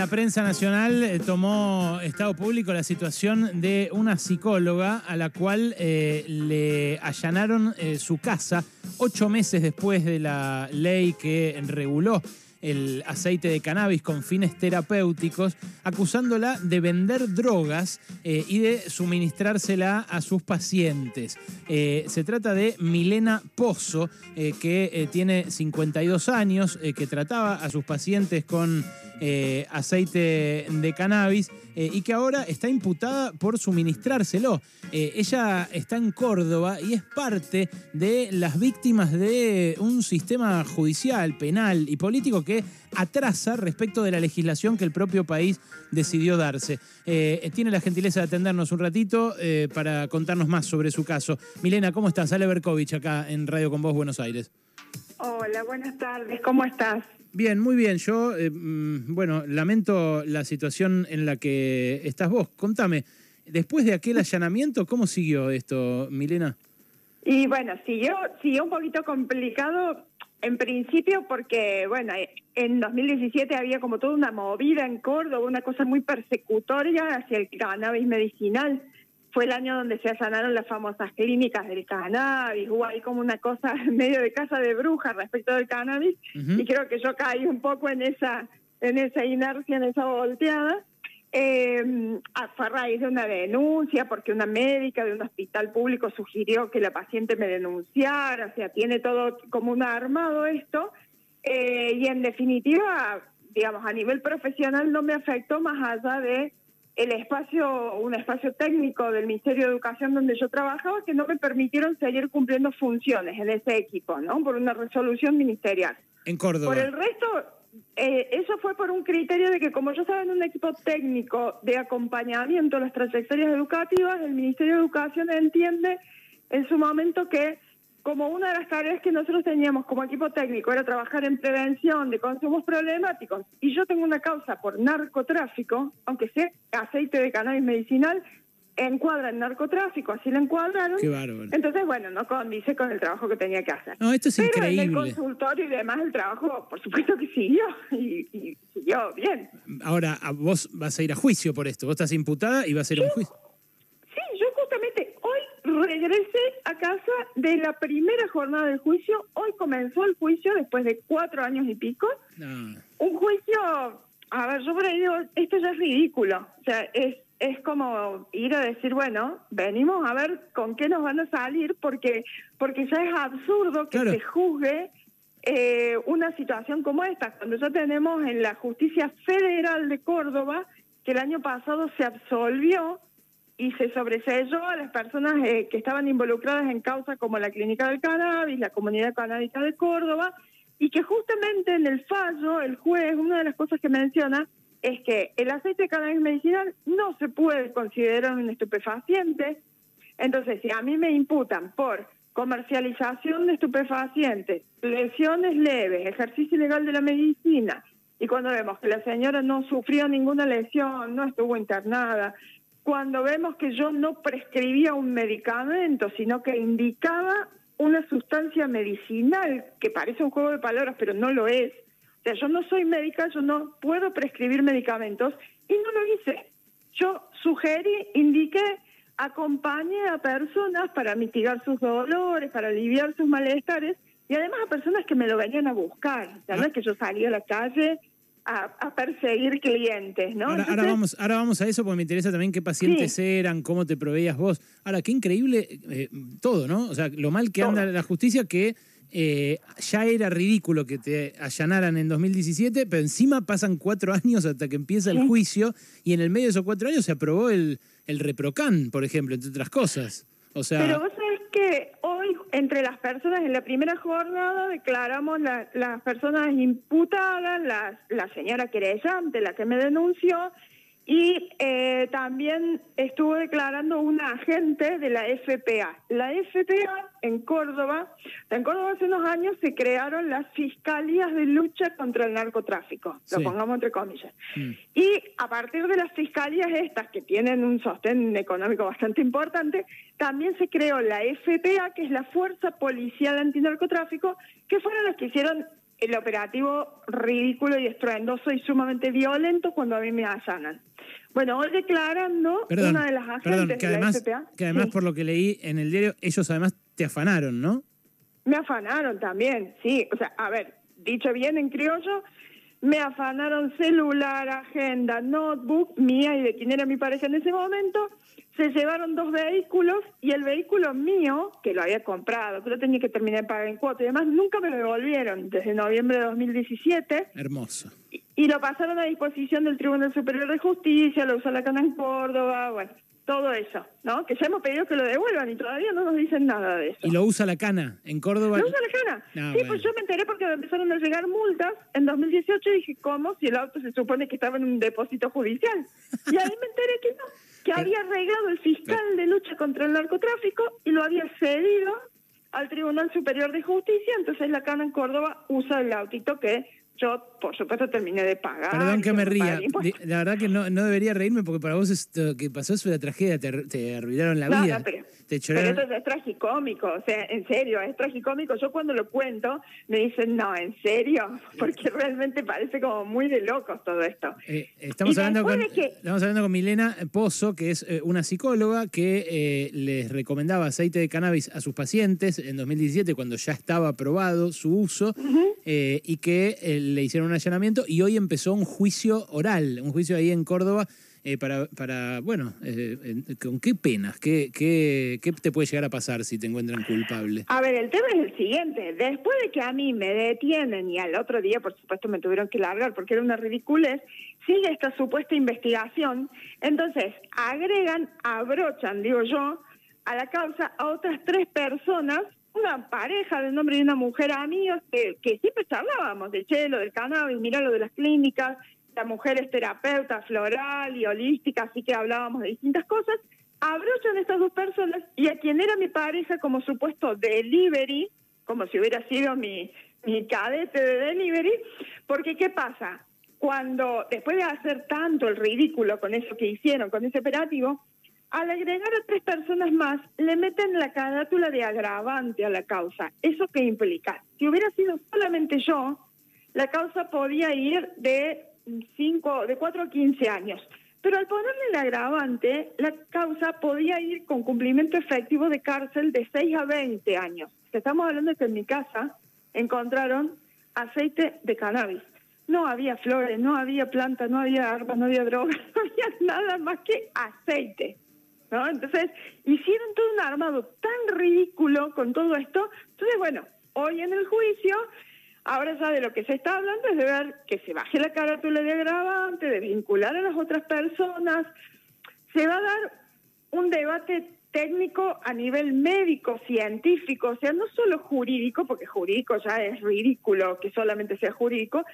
la prensa nacional eh, tomó estado público la situación de una psicóloga a la cual eh, le allanaron eh, su casa ocho meses después de la ley que reguló el aceite de cannabis con fines terapéuticos, acusándola de vender drogas y de suministrársela a sus pacientes. Se trata de Milena Pozo, que tiene 52 años, que trataba a sus pacientes con aceite de cannabis y que ahora está imputada por suministrárselo. ella está en Córdoba y es parte de las víctimas de un sistema judicial, penal y político que atrasa respecto de la legislación que el propio país decidió darse. Eh, tiene la gentileza de atendernos un ratito eh, para contarnos más sobre su caso. Milena, ¿cómo estás? Ale Berkovich acá en Radio Con Vos, Buenos Aires. Hola, buenas tardes, ¿cómo estás? Bien, muy bien. Yo, eh, mm, bueno, lamento la situación en la que estás vos. Contame, después de aquel allanamiento, ¿cómo siguió esto, Milena? Y bueno, siguió, siguió un poquito complicado en principio porque, bueno, en 2017 había como toda una movida en Córdoba, una cosa muy persecutoria hacia el cannabis medicinal. Fue el año donde se allanaron las famosas clínicas del cannabis, hubo ahí como una cosa medio de casa de bruja respecto del cannabis, y creo que yo caí un poco en esa, en esa inercia, en esa volteada. Eh, fue a raíz de una denuncia porque una médica de un hospital público sugirió que la paciente me denunciara, o sea, tiene todo como un armado esto, eh, y en definitiva, digamos, a nivel profesional no me afectó más allá de el espacio, un espacio técnico del Ministerio de Educación donde yo trabajaba que no me permitieron seguir cumpliendo funciones en ese equipo, ¿no? Por una resolución ministerial. En Córdoba. Por el resto, eh, eso fue por un criterio de que como yo estaba en un equipo técnico de acompañamiento a las trayectorias educativas, el Ministerio de Educación entiende en su momento que como una de las tareas que nosotros teníamos como equipo técnico era trabajar en prevención de consumos problemáticos y yo tengo una causa por narcotráfico, aunque sea aceite de cannabis medicinal, encuadra el narcotráfico, así lo encuadraron. Qué bárbaro. Entonces, bueno, no condice con el trabajo que tenía que hacer. No, esto es Pero increíble. en el consultorio y demás, el trabajo, por supuesto que siguió, y, siguió bien. Ahora, vos vas a ir a juicio por esto. Vos estás imputada y vas a ir a un juicio. Regresé a casa de la primera jornada del juicio. Hoy comenzó el juicio después de cuatro años y pico. Un juicio, a ver, yo por ahí digo, esto ya es ridículo. O sea, es es como ir a decir, bueno, venimos a ver con qué nos van a salir, porque, porque ya es absurdo que se juzgue eh, una situación como esta, cuando ya tenemos en la justicia federal de Córdoba que el año pasado se absolvió y se sobreselló a las personas eh, que estaban involucradas en causas como la Clínica del Cannabis, la Comunidad Canábica de Córdoba, y que justamente en el fallo el juez, una de las cosas que menciona, es que el aceite de cannabis medicinal no se puede considerar un estupefaciente. Entonces, si a mí me imputan por comercialización de estupefacientes, lesiones leves, ejercicio ilegal de la medicina, y cuando vemos que la señora no sufrió ninguna lesión, no estuvo internada, cuando vemos que yo no prescribía un medicamento, sino que indicaba una sustancia medicinal, que parece un juego de palabras, pero no lo es, o sea, yo no soy médica, yo no puedo prescribir medicamentos y no lo hice. Yo sugerí, indiqué, acompañé a personas para mitigar sus dolores, para aliviar sus malestares y además a personas que me lo venían a buscar. O sea, no es que yo salí a la calle a, perseguir clientes, ¿no? Ahora, vamos, ahora vamos a eso porque me interesa también qué pacientes eran, cómo te proveías vos. Ahora, qué increíble eh, todo, ¿no? O sea, lo mal que anda la justicia que eh, ya era ridículo que te allanaran en 2017, pero encima pasan cuatro años hasta que empieza el juicio y en el medio de esos cuatro años se aprobó el, el ReproCan, por ejemplo, entre otras cosas. O sea, pero vos sabés que hoy, entre las personas, en la primera jornada declaramos las personas imputadas, la, la señora querellante, la que me denunció, y eh, también estuvo declarando una agente de la FPA. La FPA en Córdoba, en Córdoba hace unos años se crearon las fiscalías de lucha contra el narcotráfico, lo pongamos entre comillas. Mm. Y a partir de las fiscalías estas, que tienen un sostén económico bastante importante, también se creó la FPA, que es la Fuerza Policial Antinarcotráfico, que fueron los que hicieron el operativo ridículo y estruendoso y sumamente violento cuando a mí me allanan. Bueno, hoy declarando una de las agentes que además, Que además, por lo que leí en el diario, ellos además te afanaron, ¿no? Me afanaron también, sí. O sea, a ver, dicho bien en criollo, me afanaron celular, agenda, notebook, mía y de quien era mi pareja en ese momento. Se llevaron dos vehículos y el vehículo mío, que lo había comprado, que lo tenía que terminar de pagar en cuota y demás, nunca me lo devolvieron desde noviembre de 2017. Hermoso. Y, lo pasaron a disposición del Tribunal Superior de Justicia, lo usó la Cana en Córdoba, bueno todo eso, ¿no? Que ya hemos pedido que lo devuelvan y todavía no nos dicen nada de eso. ¿Y lo usa la cana en Córdoba? ¿Lo usa la cana? sí, pues yo me enteré porque empezaron a llegar multas en 2018 y dije, ¿cómo? Si el auto se supone que estaba en un depósito judicial. Y ahí me enteré que no, que había arreglado el fiscal de lucha contra el narcotráfico y lo había cedido al Tribunal Superior de Justicia, entonces la cana en Córdoba usa el autito que yo, por supuesto, terminé de pagar. Perdón que me ría. La verdad que no, no debería reírme porque para vos esto que pasó es una tragedia, te, te arruinaron la vida. pero, eso es, tragicómico, o sea, en serio, es tragicómico. Yo cuando lo cuento me dicen, no, ¿en serio? Porque realmente parece como muy de locos todo esto. Eh, estamos, hablando con, estamos hablando con Milena Pozo, que es eh, una psicóloga que eh, les recomendaba aceite de cannabis a sus pacientes en 2017 cuando ya estaba aprobado su uso y que le hicieron un allanamiento y hoy empezó un juicio oral, un juicio ahí en Córdoba. Eh, para, para, bueno, eh, ¿con qué penas? ¿Qué, qué, ¿Qué te puede llegar a pasar si te encuentran culpable? A ver, el tema es el siguiente. Después de que a mí me detienen y al otro día, por supuesto, me tuvieron que largar porque era una ridiculez, sigue esta supuesta investigación. Entonces, agregan, abrochan, digo yo, a la causa a otras tres personas una pareja de nombre de una mujer amigos que, que siempre charlábamos del chelo, del cannabis, mira lo de las clínicas, la mujer es terapeuta floral y holística, así que hablábamos de distintas cosas. Abrochan estas dos personas y a quien era mi pareja como supuesto delivery, como si hubiera sido mi, mi cadete de delivery, porque ¿qué pasa? Cuando después de hacer tanto el ridículo con eso que hicieron, con ese operativo, al agregar a tres personas más, le meten la carátula de agravante a la causa. ¿Eso qué implica? Si hubiera sido solamente yo, la causa podía ir de, cinco, de 4 a 15 años. Pero al ponerle el agravante, la causa podía ir con cumplimiento efectivo de cárcel de 6 a 20 años. Estamos hablando de que en mi casa encontraron aceite de cannabis. No había flores, no había plantas, no había armas, no había drogas, no había nada más que aceite. ¿No? Entonces, hicieron todo un armado tan ridículo con todo esto. Entonces, bueno, hoy en el juicio, ahora ya de lo que se está hablando es de ver que se baje la carátula de agravante, de vincular a las otras personas. Se va a dar un debate técnico a nivel médico, científico, o sea, no solo jurídico, porque jurídico ya es ridículo que solamente sea jurídico,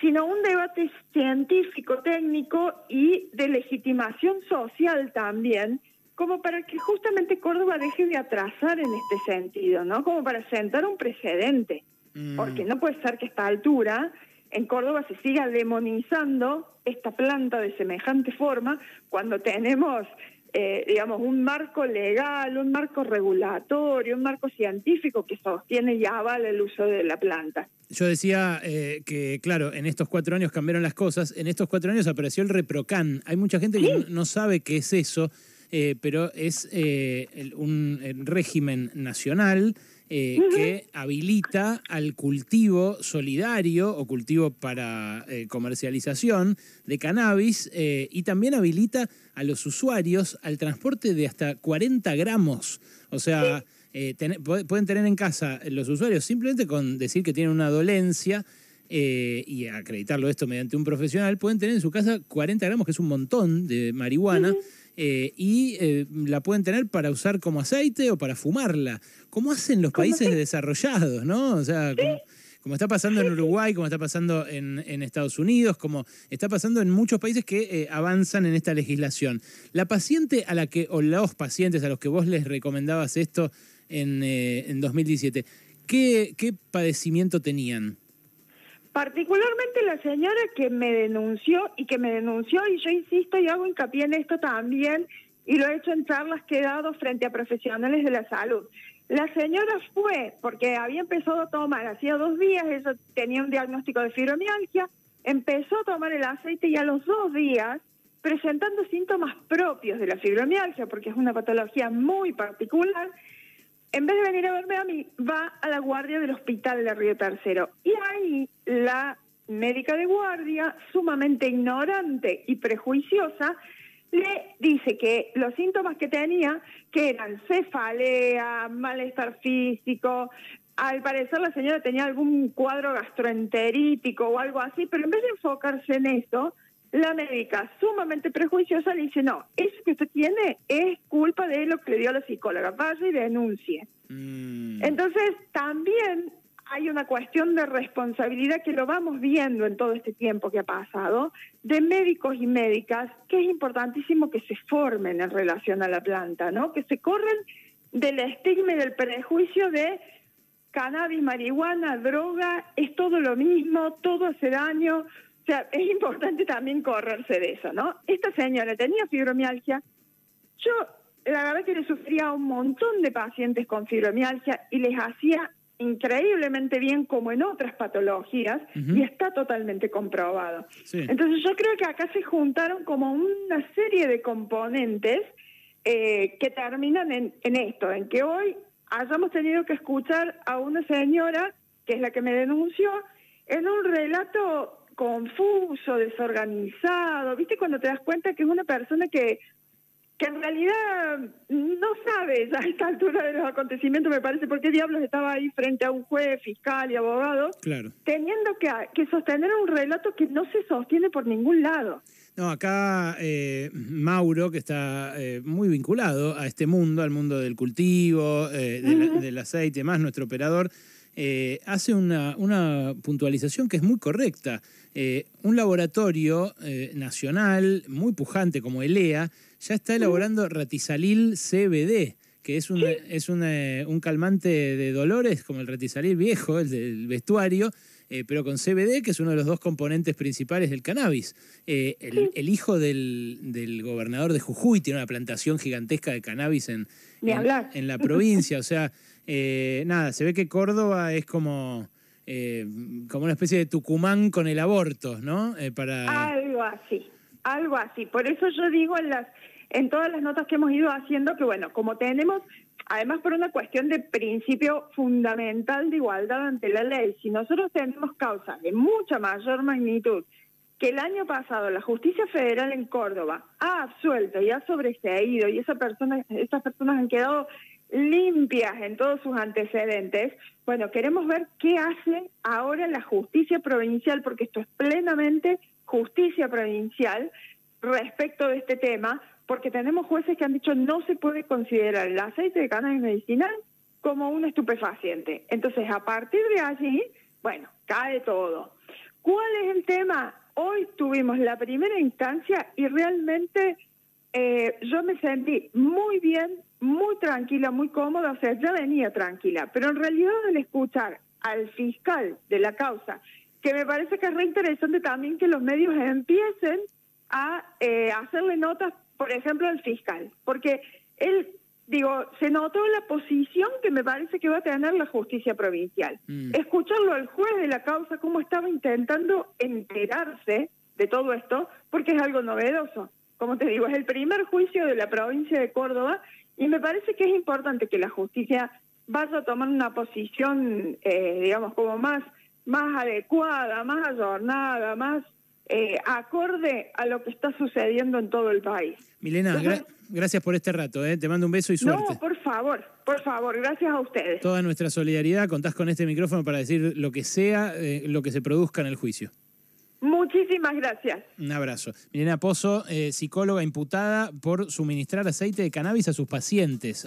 sino un debate científico, técnico y de legitimación social también, como para que justamente Córdoba deje de atrasar en este sentido, ¿no? Como para sentar un precedente, mm. porque no puede ser que a esta altura en Córdoba se siga demonizando esta planta de semejante forma cuando tenemos, eh, digamos, un marco legal, un marco regulatorio, un marco científico que sostiene y avala el uso de la planta. Yo decía eh, que, claro, en estos cuatro años cambiaron las cosas. En estos cuatro años apareció el ReproCan. Hay mucha gente que no sabe qué es eso. Eh, pero es eh, un régimen nacional eh, que habilita al cultivo solidario o cultivo para comercialización de cannabis y también habilita a los usuarios al transporte de hasta 40 gramos. O sea, pueden tener en casa los usuarios simplemente con decir que tienen una dolencia. y acreditarlo esto mediante un profesional, pueden tener en su casa 40 gramos, que es un montón de marihuana, eh, y eh, la pueden tener para usar como aceite o para fumarla, como hacen los países desarrollados, ¿no? O sea, como, está pasando en Uruguay, como está pasando en, Estados Unidos, como está pasando en muchos países que eh, avanzan en esta legislación. La paciente a la que, o los pacientes a los que vos les recomendabas esto en, en 2017, ¿qué, ¿qué padecimiento tenían? Particularmente la señora que me denunció y que me denunció, y yo insisto y hago hincapié en esto también, y lo he hecho en charlas que he dado frente a profesionales de la salud. La señora fue, porque había empezado a tomar, hacía dos días, ella tenía un diagnóstico de fibromialgia, empezó a tomar el aceite y a los dos días, presentando síntomas propios de la fibromialgia, porque es una patología muy particular, en vez de venir a verme a mí, va a la guardia del hospital de Río Tercero. Y ahí la médica de guardia, sumamente ignorante y prejuiciosa, le dice que los síntomas que tenía, que eran cefalea, malestar físico, al parecer la señora tenía algún cuadro gastroenterítico o algo así, pero en vez de enfocarse en eso, la médica sumamente prejuiciosa le dice, no, eso que usted tiene es culpa de lo que le dio la psicóloga, vaya y denuncie. Mm. Entonces, también hay una cuestión de responsabilidad que lo vamos viendo en todo este tiempo que ha pasado, de médicos y médicas, que es importantísimo que se formen en relación a la planta, ¿no? Que se corren del estigma y del prejuicio de cannabis, marihuana, droga, es todo lo mismo, todo hace daño. O sea, es importante también correrse de eso, ¿no? Esta señora tenía fibromialgia. Yo, la verdad que le sufría a un montón de pacientes con fibromialgia y les hacía increíblemente bien como en otras patologías y está totalmente comprobado. Entonces yo creo que acá se juntaron como una serie de componentes eh, que terminan en, en esto, en que hoy hayamos tenido que escuchar a una señora, que es la que me denunció, en un relato confuso, desorganizado, ¿viste? Cuando te das cuenta que es una persona que que en realidad no sabes a esta altura de los acontecimientos, me parece, por qué diablos estaba ahí frente a un juez, fiscal y abogado, teniendo que, que, sostener un relato que no se sostiene por ningún lado. No, acá eh, Mauro, que está eh, muy vinculado a este mundo, al mundo del cultivo, eh, del aceite, más nuestro operador, hace una, una, puntualización que es muy correcta. un laboratorio nacional muy pujante como ELEA ya está elaborando Ratizalil CBD, que es, un, es un calmante de dolores como el Ratizalil viejo, el del vestuario, eh, pero con CBD, que es uno de los dos componentes principales del cannabis. Eh, el, hijo del, gobernador de Jujuy tiene una plantación gigantesca de cannabis en, en, la provincia. O sea, eh, nada, se ve que Córdoba es como, como una especie de Tucumán con el aborto, ¿no? para... Algo así, algo así. Por eso yo digo en las en todas las notas que hemos ido haciendo que, bueno, como tenemos, además por una cuestión de principio fundamental de igualdad ante la ley, si nosotros tenemos causas de mucha mayor magnitud que el año pasado la justicia federal en Córdoba ha absuelto y ha sobreseído y esa persona, esas personas han quedado limpias en todos sus antecedentes, bueno, queremos ver qué hace ahora la justicia provincial, porque esto es plenamente justicia provincial respecto de este tema, porque tenemos jueces que han dicho no se puede considerar el aceite de cannabis medicinal como un estupefaciente. Entonces, a partir de allí, bueno, cae todo. ¿Cuál es el tema? Hoy tuvimos la primera instancia y realmente eh, yo me sentí muy bien, muy tranquila, muy cómoda, o sea, ya venía tranquila, pero en realidad al escuchar al fiscal de la causa, que me parece que es re interesante también que los medios empiecen a eh, hacerle notas por ejemplo, el fiscal, porque él, digo, se notó la posición que me parece que va a tener la justicia provincial. Mm. Escucharlo al juez de la causa, cómo estaba intentando enterarse de todo esto, porque es algo novedoso. Como te digo, es el primer juicio de la provincia de Córdoba y me parece que es importante que la justicia vaya a tomar una posición, eh, digamos, como más, más adecuada, más adornada, más eh, acorde a lo que está sucediendo en todo el país. Milena, gracias por este rato, ¿eh? te mando un beso y suerte. No, por favor, por favor, gracias a ustedes. Toda nuestra solidaridad, contás con este micrófono para decir lo que sea, eh, lo que se produzca en el juicio. Muchísimas gracias. Un abrazo. Milena Pozo, psicóloga imputada por suministrar aceite de cannabis a sus pacientes.